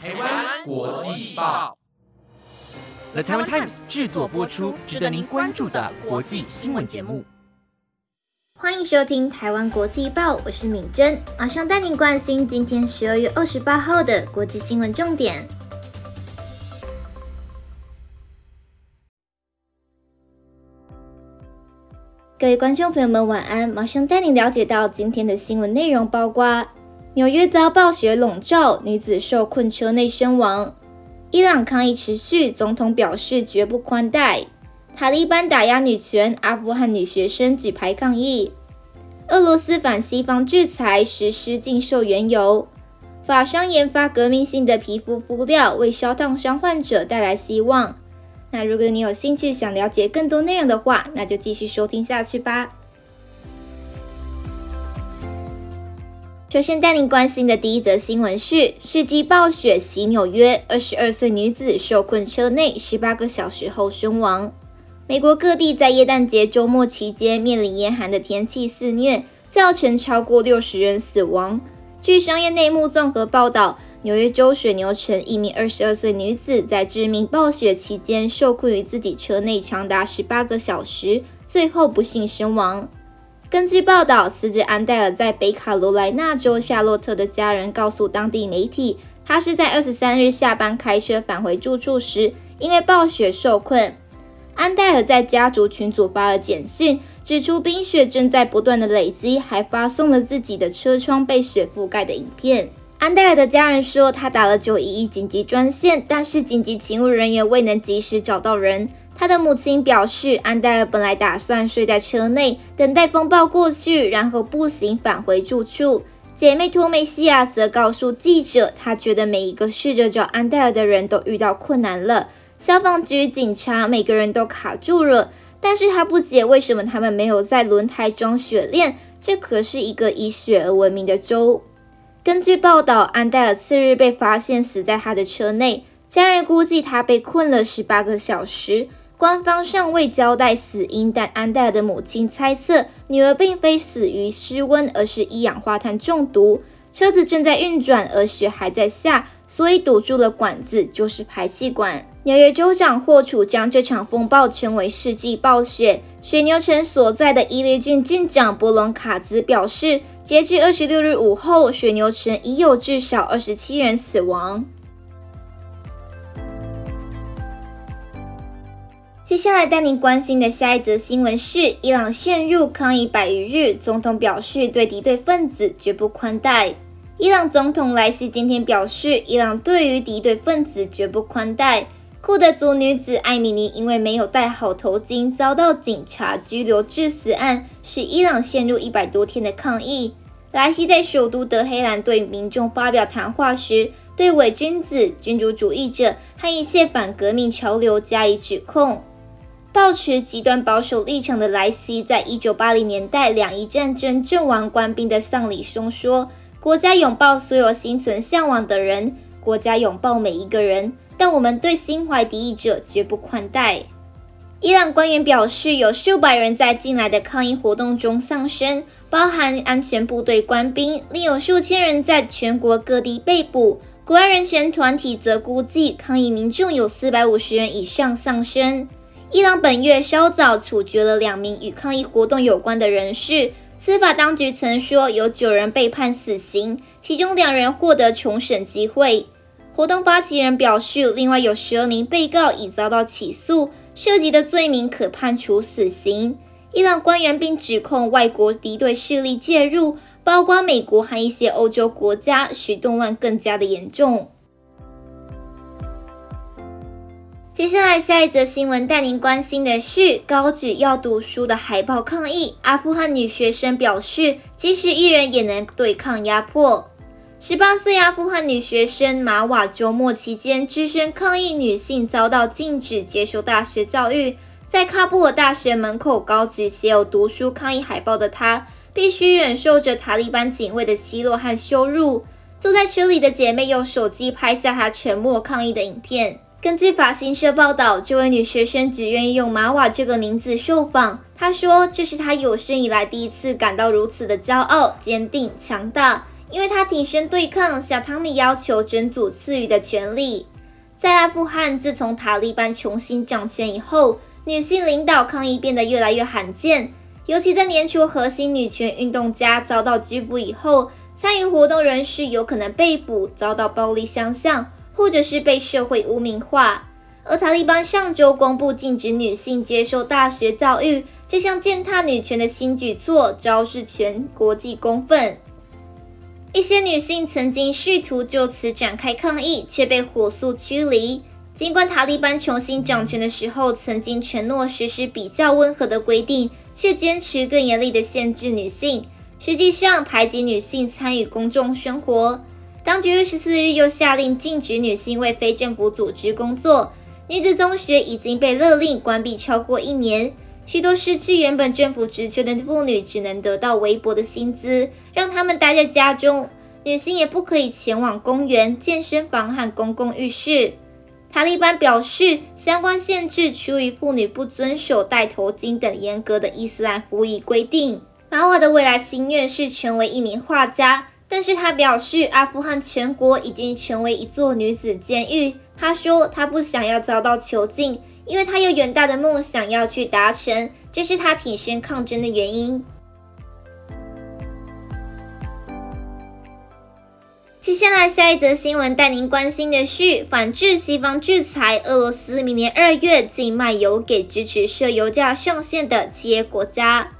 台湾国际报，The Taiwan Times 制作播出，值得您关注的国际新闻节目。欢迎收听台湾国际报，我是敏珍，马上带您关心今天十二月二十八号的国际新闻重点。各位观众朋友们，晚安！马上带您了解到今天的新闻内容，包括纽约遭暴雪笼罩，女子受困车内身亡；伊朗抗议持续，总统表示绝不宽待；塔利班打压女权，阿富汗女学生举牌抗议；俄罗斯反西方制裁，实施禁售原油；法商研发革命性的皮肤敷料，为烧烫伤患者带来希望。那如果你有兴趣想了解更多内容的话，那就继续收听下去吧。首先带您关心的第一则新闻是：世纪暴雪袭纽约，二十二岁女子受困车内十八个小时后身亡。美国各地在耶诞节周末期间面临严寒的天气肆虐，造成超过六十人死亡。据商业内幕综合报道。纽约州水牛城一名二十二岁女子在致命暴雪期间受困于自己车内长达十八个小时，最后不幸身亡。根据报道，死者安戴尔在北卡罗来纳州夏洛特的家人告诉当地媒体，他是在二十三日下班开车返回住处时，因为暴雪受困。安戴尔在家族群组发了简讯，指出冰雪正在不断的累积，还发送了自己的车窗被雪覆盖的影片。安戴尔的家人说，他打了九一一紧急专线，但是紧急勤务人员未能及时找到人。他的母亲表示，安戴尔本来打算睡在车内，等待风暴过去，然后步行返回住处。姐妹托梅西亚则告诉记者，她觉得每一个试着找安戴尔的人都遇到困难了，消防局、警察，每个人都卡住了。但是她不解为什么他们没有在轮胎装雪链，这可是一个以雪而闻名的州。根据报道，安戴尔次日被发现死在他的车内，家人估计他被困了十八个小时。官方尚未交代死因，但安黛尔的母亲猜测女儿并非死于失温，而是一氧化碳中毒。车子正在运转，而雪还在下，所以堵住了管子，就是排气管。纽约州长霍楚将这场风暴称为世纪暴雪。水牛城所在的伊利郡郡长波隆卡兹表示。截至二十六日午后，水牛城已有至少二十七人死亡。接下来带您关心的下一则新闻是：伊朗陷入抗议百余日，总统表示对敌对分子绝不宽待。伊朗总统莱西今天表示，伊朗对于敌对分子绝不宽待。库德族女子艾米尼因为没有戴好头巾，遭到警察拘留致死案，使伊朗陷入一百多天的抗议。莱西在首都德黑兰对民众发表谈话时，对伪君子、君主主义者和一切反革命潮流加以指控。抱持极端保守立场的莱西，在一九八零年代两伊战争阵亡官兵的丧礼中说：“国家拥抱所有心存向往的人，国家拥抱每一个人。”但我们对心怀敌意者绝不宽待。伊朗官员表示，有数百人在近来的抗议活动中丧生，包含安全部队官兵，另有数千人在全国各地被捕。国外人权团体则估计，抗议民众有四百五十人以上丧生。伊朗本月稍早处决了两名与抗议活动有关的人士，司法当局曾说有九人被判死刑，其中两人获得重审机会。活动发起人表示，另外有十二名被告已遭到起诉，涉及的罪名可判处死刑。伊朗官员并指控外国敌对势力介入，包括美国和一些欧洲国家，使动乱更加的严重。接下来，下一则新闻带您关心的是高举要读书的海报抗议。阿富汗女学生表示，即使一人也能对抗压迫。十八岁阿富汗女学生马瓦周末期间只身抗议女性遭到禁止接受大学教育，在喀布尔大学门口高举写有读书抗议海报的她，必须忍受着塔利班警卫的奚落和羞辱。坐在车里的姐妹用手机拍下她沉默抗议的影片。根据法新社报道，这位女学生只愿意用马瓦这个名字受访。她说：“这是她有生以来第一次感到如此的骄傲、坚定、强大。”因为她挺身对抗小汤米要求整组赐予的权利。在阿富汗，自从塔利班重新掌权以后，女性领导抗议变得越来越罕见。尤其在年初核心女权运动家遭到拘捕以后，参与活动人士有可能被捕、遭到暴力相向，或者是被社会污名化。而塔利班上周公布禁止女性接受大学教育这项践踏女权的新举措，招致全国际公愤。一些女性曾经试图就此展开抗议，却被火速驱离。尽管塔利班重新掌权的时候曾经承诺实施比较温和的规定，却坚持更严厉的限制女性，实际上排挤女性参与公众生活。当局二十四日又下令禁止女性为非政府组织工作。女子中学已经被勒令关闭超过一年，许多失去原本政府职权的妇女只能得到微薄的薪资，让他们待在家中。女性也不可以前往公园、健身房和公共浴室。塔利班表示，相关限制出于妇女不遵守戴头巾等严格的伊斯兰服仪规定。马瓦的未来心愿是成为一名画家，但是他表示，阿富汗全国已经成为一座女子监狱。他说，他不想要遭到囚禁，因为他有远大的梦想要去达成，这是他挺身抗争的原因。接下来，下一则新闻带您关心的是，反制西方制裁，俄罗斯明年二月禁卖油给支持设油价上限的企业国家。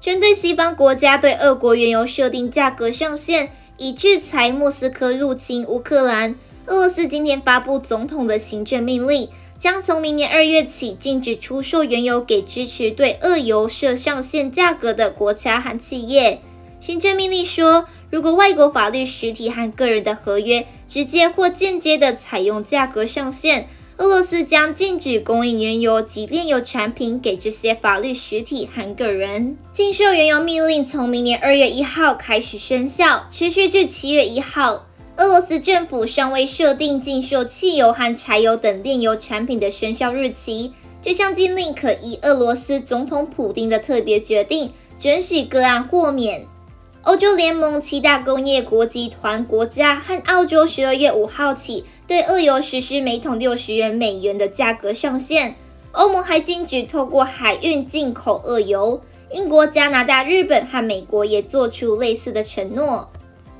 针对西方国家对俄国原油设定价格上限，以制裁莫斯科入侵乌克兰。俄罗斯今天发布总统的行政命令，将从明年二月起禁止出售原油给支持对俄油设上限价格的国家和企业。行政命令说，如果外国法律实体和个人的合约直接或间接的采用价格上限，俄罗斯将禁止供应原油及炼油产品给这些法律实体和个人。禁售原油命令从明年二月一号开始生效，持续至七月一号。俄罗斯政府尚未设定禁售汽油和柴油等炼油产品的生效日期。这项禁令可依俄罗斯总统普京的特别决定，准许个案豁免。欧洲联盟七大工业国集团国家和澳洲十二月五号起对俄油实施每桶六十元美元的价格上限。欧盟还禁止透过海运进口俄油。英国、加拿大、日本和美国也做出类似的承诺。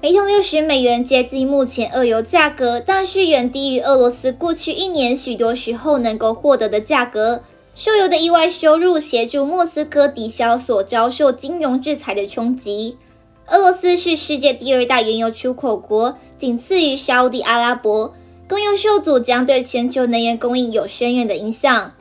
每桶六十美元接近目前俄油价格，但是远低于俄罗斯过去一年许多时候能够获得的价格。收油的意外收入协助莫斯科抵消所遭受金融制裁的冲击。俄罗斯是世界第二大原油出口国，仅次于沙地阿拉伯。供油受阻将对全球能源供应有深远的影响。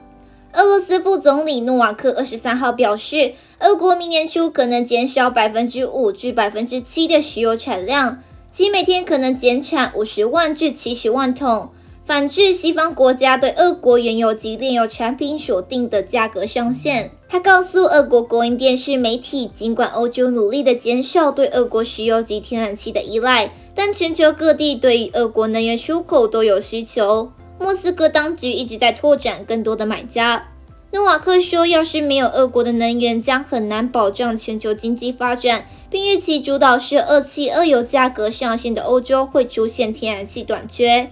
俄罗斯副总理诺瓦克二十三号表示，俄国明年初可能减少百分之五至百分之七的石油产量，即每天可能减产五十万至七十万桶，反制西方国家对俄国原油及炼油产品所定的价格上限。他告诉俄国国营电视媒体，尽管欧洲努力的减少对俄国石油及天然气的依赖，但全球各地对于俄国能源出口都有需求。莫斯科当局一直在拓展更多的买家。诺瓦克说，要是没有俄国的能源，将很难保障全球经济发展，并预期主导是俄气、俄油价格上限的欧洲会出现天然气短缺。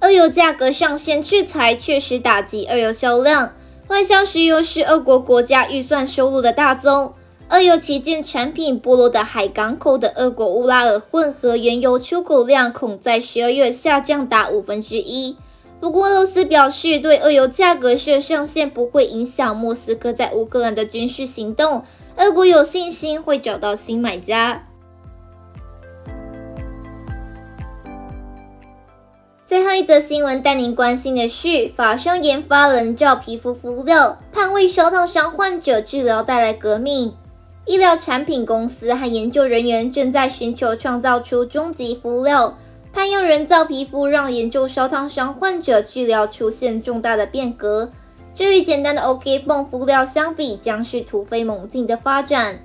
俄油价格上限制裁确实打击俄油销量。外销石油是俄国国家预算收入的大宗。俄油旗舰产品波罗的海港口的俄国乌拉尔混合原油出口量恐在十二月下降达五分之一。不过，俄罗斯表示，对俄油价格设上限不会影响莫斯科在乌克兰的军事行动。俄国有信心会找到新买家。最后一则新闻带您关心的是，法商研发人造皮肤敷料，盼为烧烫伤患者治疗带来革命。医疗产品公司和研究人员正在寻求创造出终极敷料，盼用人造皮肤让研究烧烫伤患者治疗出现重大的变革。这与简单的 OK 泵敷料相比，将是突飞猛进的发展。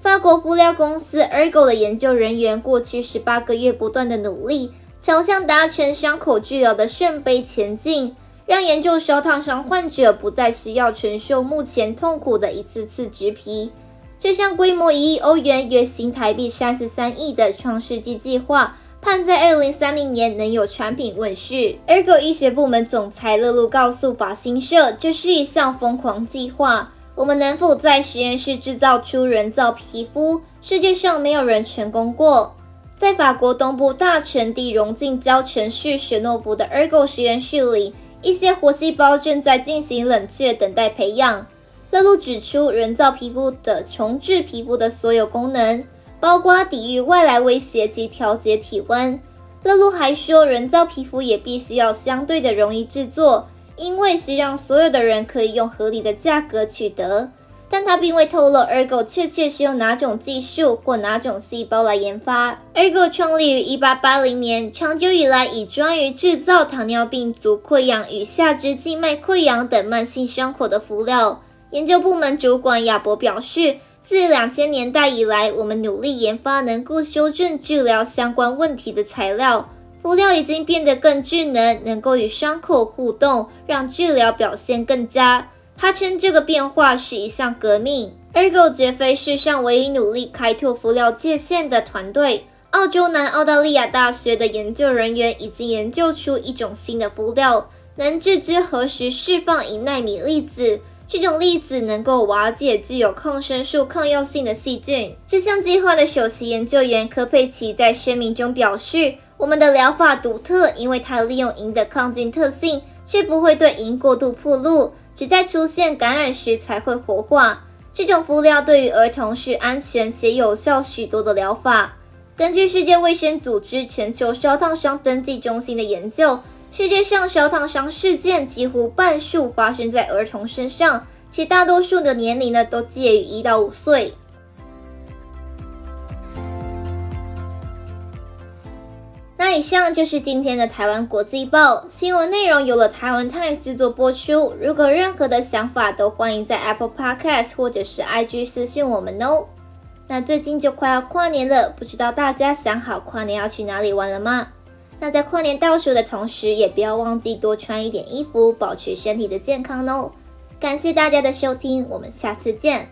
法国敷料公司 Ergo 的研究人员过去十八个月不断的努力，朝向达成伤口治疗的圣杯前进，让研究烧烫伤患者不再需要承受目前痛苦的一次次植皮。这项规模一亿欧元（约新台币三十三亿）的创世纪计划，盼在二零三零年能有产品问世。Ergo 医学部门总裁乐露告诉法新社：“这是一项疯狂计划。我们能否在实验室制造出人造皮肤？世界上没有人成功过。”在法国东部大城地溶镜胶城市雪诺夫的 Ergo 实验室里，一些活细胞正在进行冷却等待培养。乐露指出，人造皮肤的重置皮肤的所有功能，包括抵御外来威胁及调节体温。乐露还说，人造皮肤也必须要相对的容易制作，因为是让所有的人可以用合理的价格取得。但他并未透露 Ergo 确切是用哪种技术或哪种细胞来研发。Ergo 创立于1880年，长久以来以专于制造糖尿病足溃疡与下肢静脉溃疡等慢性伤口的敷料。研究部门主管亚伯表示，自2000年代以来，我们努力研发能够修正治疗相关问题的材料。敷料已经变得更智能，能够与伤口互动，让治疗表现更佳。他称这个变化是一项革命。Ergo 绝非世上唯一努力开拓敷料界限的团队。澳洲南澳大利亚大学的研究人员已经研究出一种新的敷料，能自知何时释放一纳米粒子。这种粒子能够瓦解具有抗生素抗药性的细菌。这项计划的首席研究员科佩奇在声明中表示：“我们的疗法独特，因为它利用银的抗菌特性，却不会对银过度暴露。”只在出现感染时才会活化。这种敷料对于儿童是安全且有效许多的疗法。根据世界卫生组织全球烧烫伤登记中心的研究，世界上烧烫伤事件几乎半数发生在儿童身上，其大多数的年龄呢都介于一到五岁。以上就是今天的台湾国际报新闻内容，由了台湾 Times 制作播出。如果任何的想法，都欢迎在 Apple Podcast 或者是 IG 私信我们哦。那最近就快要跨年了，不知道大家想好跨年要去哪里玩了吗？那在跨年倒数的同时，也不要忘记多穿一点衣服，保持身体的健康哦。感谢大家的收听，我们下次见。